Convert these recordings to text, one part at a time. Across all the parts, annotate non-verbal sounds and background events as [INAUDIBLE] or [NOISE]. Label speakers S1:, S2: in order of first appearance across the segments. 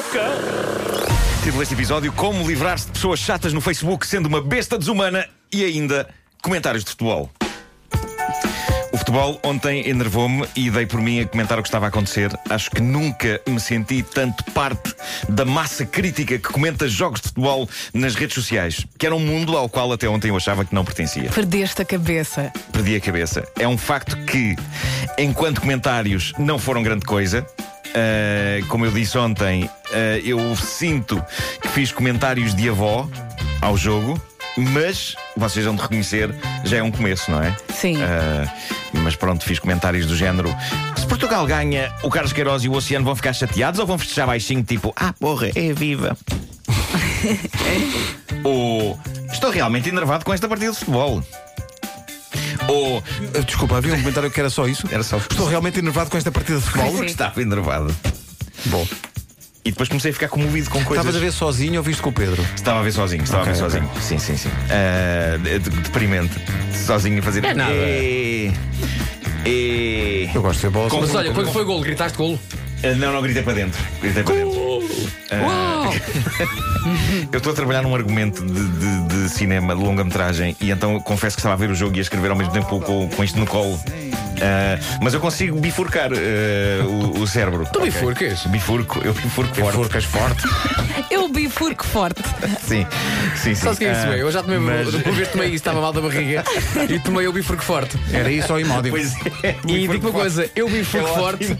S1: maluca!
S2: Título deste episódio: Como livrar-se de pessoas chatas no Facebook sendo uma besta desumana e ainda comentários de futebol. O futebol ontem enervou-me e dei por mim a comentar o que estava a acontecer. Acho que nunca me senti tanto parte da massa crítica que comenta jogos de futebol nas redes sociais, que era um mundo ao qual até ontem eu achava que não pertencia.
S3: Perdeste a cabeça.
S2: Perdi a cabeça. É um facto que, enquanto comentários, não foram grande coisa. Uh, como eu disse ontem, uh, eu sinto que fiz comentários de avó ao jogo, mas vocês vão de reconhecer, já é um começo, não é?
S3: Sim. Uh,
S2: mas pronto, fiz comentários do género: se Portugal ganha, o Carlos Queiroz e o Oceano vão ficar chateados ou vão festejar baixinho, tipo, ah, porra, é viva. [LAUGHS] Ou estou realmente enervado com esta partida de futebol.
S4: Ou. Uh, desculpa, havia um comentário que era só isso?
S2: Era só.
S4: Estou realmente enervado com esta partida de futebol?
S2: Sim. Estava enervado.
S4: Bom.
S2: E depois comecei a ficar comovido com coisas.
S4: Estavas a ver sozinho ou viste com o Pedro?
S2: Estava a ver sozinho, estava okay, a ver okay. sozinho. Sim, sim, sim. Uh, deprimente. Sozinho a fazer.
S1: É nada.
S2: E... E...
S4: Eu gosto de ser bola.
S1: Mas olha, quando foi golo, gritaste golo?
S2: Uh, não, não, gritei para dentro. Gritei para dentro. Uh, [LAUGHS] eu estou a trabalhar num argumento de, de, de cinema, de longa-metragem, e então confesso que estava a ver o jogo e a escrever ao mesmo tempo com, com isto no colo. Uh, mas eu consigo bifurcar uh, o, o, cérebro.
S1: Tu okay. bifurcas?
S2: Bifurco, eu bifurco forte.
S4: Bifurcas forte.
S3: eu bifurco forte.
S2: Sim, sim, sim.
S1: Só que é isso, uh, eu já tomei, mas... uma vez tomei isso, estava mal da barriga e tomei o bifurco forte.
S4: Era isso ou imóvel.
S2: Pois é.
S1: E digo uma coisa, eu bifurco é forte.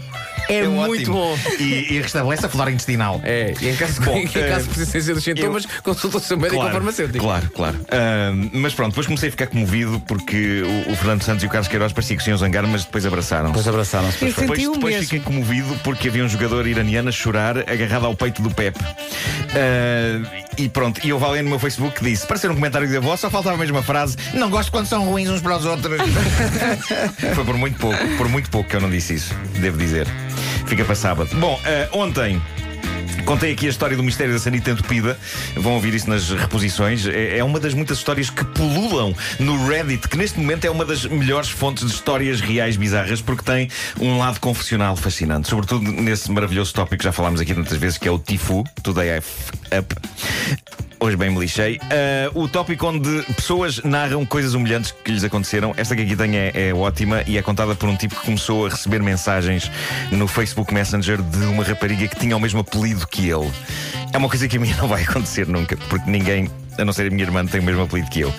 S1: É, é muito ótimo. bom.
S2: E, e, restabelece a flora intestinal.
S1: É, e em caso, bom, [LAUGHS] em caso de persistência dos sintomas, eu... consulta o seu médico
S2: claro,
S1: ou farmacêutico.
S2: Claro, claro. Uh, mas pronto, depois comecei a ficar comovido porque o, o Fernando Santos e o Carlos Queiroz pareciam que se iam zangar, mas depois abraçaram-se.
S4: Depois abraçaram-se.
S2: Depois, depois, depois fiquei comovido porque havia um jogador iraniano a chorar agarrado ao peito do Pep. Uh, e pronto, e eu valendo no meu Facebook que disse: para ser um comentário de avó, só faltava a mesma frase: não gosto quando são ruins uns para os outros. [LAUGHS] Foi por muito pouco, por muito pouco que eu não disse isso, devo dizer. Fica para sábado. Bom, uh, ontem. Contei aqui a história do mistério da sanita entupida. Vão ouvir isso nas reposições. É, é uma das muitas histórias que pululam no Reddit, que neste momento é uma das melhores fontes de histórias reais bizarras, porque tem um lado confessional fascinante. Sobretudo nesse maravilhoso tópico que já falámos aqui tantas vezes, que é o Tifu, Today I F Up. Hoje bem me lixei. Uh, o tópico onde pessoas narram coisas humilhantes que lhes aconteceram. Esta que aqui tenho é, é, ótima e é contada por um tipo que começou a receber mensagens no Facebook Messenger de uma rapariga que tinha o mesmo apelido que ele. É uma coisa que a mim [LAUGHS] não vai acontecer nunca, porque ninguém a não ser a minha irmã, tem o mesmo apelido que eu.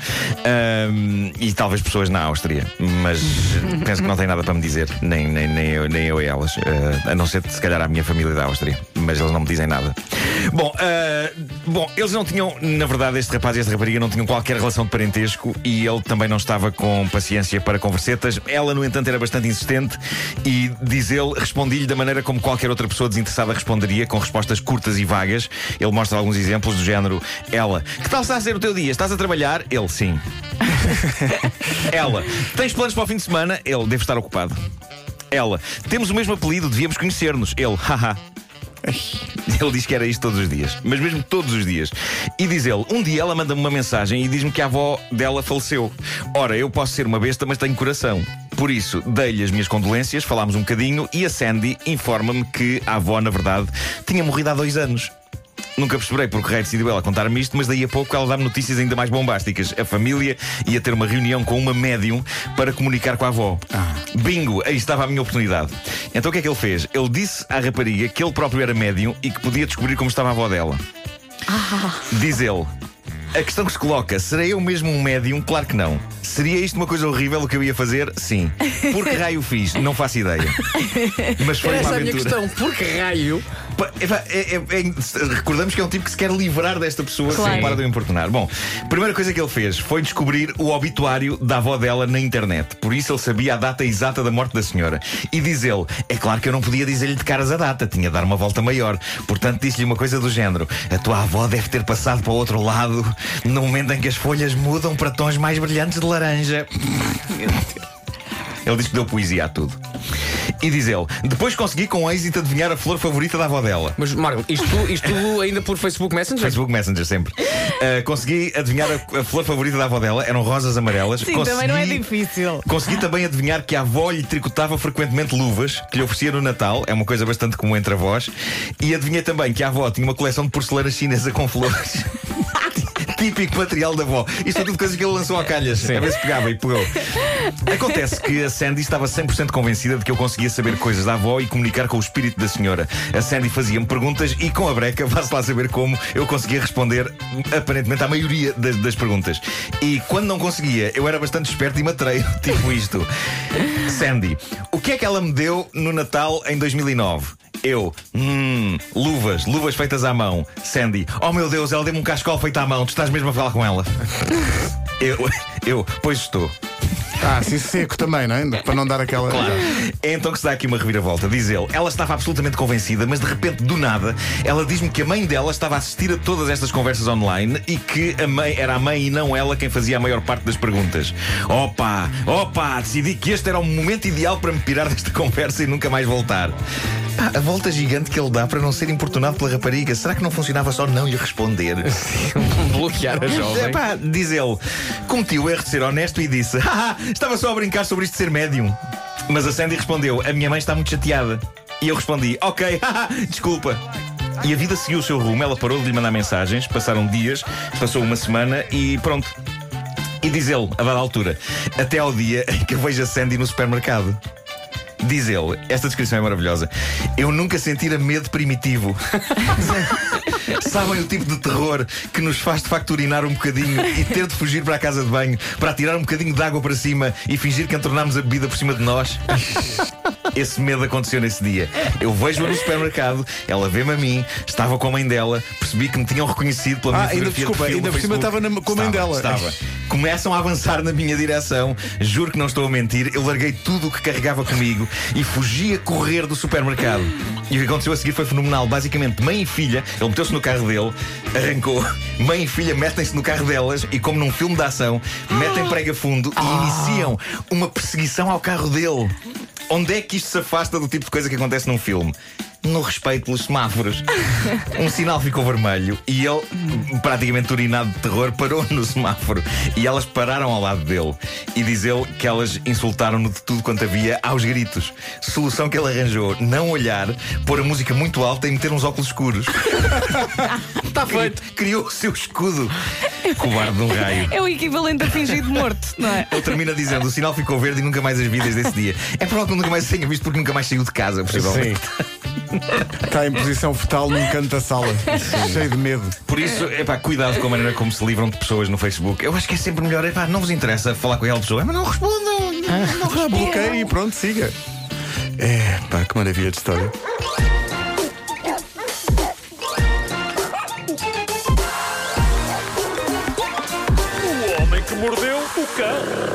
S2: Um, e talvez pessoas na Áustria, mas penso que não tem nada para me dizer, nem, nem, nem, eu, nem eu e elas. Uh, a não ser, se calhar, a minha família da Áustria, mas eles não me dizem nada. Bom, uh, bom, eles não tinham, na verdade, este rapaz e esta rapariga não tinham qualquer relação de parentesco e ele também não estava com paciência para conversetas. Ela, no entanto, era bastante insistente e, diz ele, respondi-lhe da maneira como qualquer outra pessoa desinteressada responderia, com respostas curtas e vagas. Ele mostra alguns exemplos do género: Ela, que tal está a ser o teu dia? Estás a trabalhar? Ele, sim. [LAUGHS] Ela, tens planos para o fim de semana? Ele, deve estar ocupado. Ela, temos o mesmo apelido, devíamos conhecer-nos. Ele, haha. Ele diz que era isto todos os dias, mas mesmo todos os dias. E diz ele: um dia ela manda-me uma mensagem e diz-me que a avó dela faleceu. Ora, eu posso ser uma besta, mas tenho coração. Por isso, dei-lhe as minhas condolências, falámos um bocadinho e a Sandy informa-me que a avó, na verdade, tinha morrido há dois anos. Nunca perceberei porque raio decidiu ela contar-me isto, mas daí a pouco ela dá-me notícias ainda mais bombásticas. A família ia ter uma reunião com uma médium para comunicar com a avó. Ah. Bingo, aí estava a minha oportunidade. Então o que é que ele fez? Ele disse à rapariga que ele próprio era médium e que podia descobrir como estava a avó dela. Ah. Diz ele. A questão que se coloca, serei eu mesmo um médium? Claro que não. Seria isto uma coisa horrível o que eu ia fazer? Sim. Por que raio fiz? Não faço ideia. [LAUGHS]
S1: Mas foi Essa uma aventura. Essa é a minha questão. Por que raio
S2: é, é, é, recordamos que é um tipo que se quer livrar desta pessoa claro. sem parar de o importunar. Bom, a primeira coisa que ele fez foi descobrir o obituário da avó dela na internet. Por isso ele sabia a data exata da morte da senhora. E diz ele: é claro que eu não podia dizer-lhe de caras a data, tinha de dar uma volta maior. Portanto, disse-lhe uma coisa do género: a tua avó deve ter passado para o outro lado no momento em que as folhas mudam para tons mais brilhantes de laranja. [LAUGHS] Ele diz que deu poesia a tudo. E diz ele: Depois consegui com êxito adivinhar a flor favorita da avó dela.
S1: Mas, Marco, isto, isto ainda por Facebook Messenger?
S2: Facebook Messenger sempre. Uh, consegui adivinhar a, a flor favorita da avó dela, eram rosas amarelas.
S3: Sim,
S2: consegui,
S3: também não é difícil.
S2: Consegui também adivinhar que a avó lhe tricotava frequentemente luvas que lhe oferecia no Natal, é uma coisa bastante comum entre avós. E adivinhei também que a avó tinha uma coleção de porcelana chinesa com flores. [LAUGHS] Típico material da avó. Isto é tudo coisas que ele lançou a calhas. A ver se pegava e pegou. Acontece que a Sandy estava 100% convencida de que eu conseguia saber coisas da avó e comunicar com o espírito da senhora. A Sandy fazia-me perguntas e com a breca, [LAUGHS] vá-se lá saber como, eu conseguia responder aparentemente à maioria das, das perguntas. E quando não conseguia, eu era bastante esperto e matreiro, [LAUGHS] tipo isto. Sandy, o que é que ela me deu no Natal em 2009? Eu, hum, luvas, luvas feitas à mão. Sandy, oh meu Deus, ela deu-me um cascol feito à mão, tu estás mesmo a falar com ela. [LAUGHS] eu, eu, pois estou.
S4: Ah, sim, seco também, não é? Para não dar aquela.
S2: Claro. É então que se dá aqui uma reviravolta. Diz ele, ela estava absolutamente convencida, mas de repente, do nada, ela diz-me que a mãe dela estava a assistir a todas estas conversas online e que a mãe era a mãe e não ela quem fazia a maior parte das perguntas. Opa, opa, decidi que este era o momento ideal para me pirar desta [LAUGHS] conversa e nunca mais voltar. Pá, a volta gigante que ele dá para não ser importunado pela rapariga, será que não funcionava só não lhe responder? [LAUGHS]
S1: Bloquear a jovem.
S2: Epá, diz ele, cometi o erro de ser honesto e disse: Haha, estava só a brincar sobre isto de ser médium. Mas a Sandy respondeu: A minha mãe está muito chateada. E eu respondi: Ok, [LAUGHS] haha, desculpa. E a vida seguiu o seu rumo, ela parou de lhe mandar mensagens, passaram dias, passou uma semana e pronto. E diz ele, a dada altura, até ao dia em que eu vejo a Sandy no supermercado. Diz ele, esta descrição é maravilhosa. Eu nunca sentira medo primitivo. [LAUGHS] Sabem o tipo de terror que nos faz de facto urinar um bocadinho e ter de fugir para a casa de banho para tirar um bocadinho de água para cima e fingir que entornámos a bebida por cima de nós? [LAUGHS] Esse medo aconteceu nesse dia. Eu vejo-a no supermercado, ela vê-me a mim, estava com a mãe dela, percebi que me tinham reconhecido pela minha
S4: Ah, ainda, desculpa, ainda por cima estava na- com a mãe dela.
S2: Estava. Começam a avançar na minha direção, juro que não estou a mentir. Eu larguei tudo o que carregava comigo e fugi a correr do supermercado. E o que aconteceu a seguir foi fenomenal. Basicamente, mãe e filha, ele meteu-se no carro dele, arrancou, mãe e filha metem-se no carro delas e, como num filme de ação, metem prega fundo e iniciam uma perseguição ao carro dele. Onde é que isto se afasta do tipo de coisa que acontece num filme? No respeito pelos semáforos. Um sinal ficou vermelho e ele, praticamente urinado de terror, parou no semáforo. E elas pararam ao lado dele. E diz ele que elas insultaram-no de tudo quanto havia aos gritos. Solução que ele arranjou: não olhar, pôr a música muito alta e meter uns óculos escuros.
S1: Está [LAUGHS] feito.
S2: Criou o seu escudo. Cobarde de um raio.
S3: É o equivalente a fingir de morto, não é?
S2: Ele termina dizendo: o sinal ficou verde e nunca mais as vi desde esse dia. É provável que eu nunca mais tenha visto porque nunca mais saiu de casa, possivelmente.
S4: Está em posição fetal num canto da sala, cheio de medo.
S2: Por isso, epá, cuidado com a maneira como se livram de pessoas no Facebook. Eu acho que é sempre melhor, epá, não vos interessa falar com aquela pessoa, mas não respondam.
S4: Ah, bloqueio e pronto, siga. É, pá, que maravilha de história.
S5: O homem que mordeu o cão.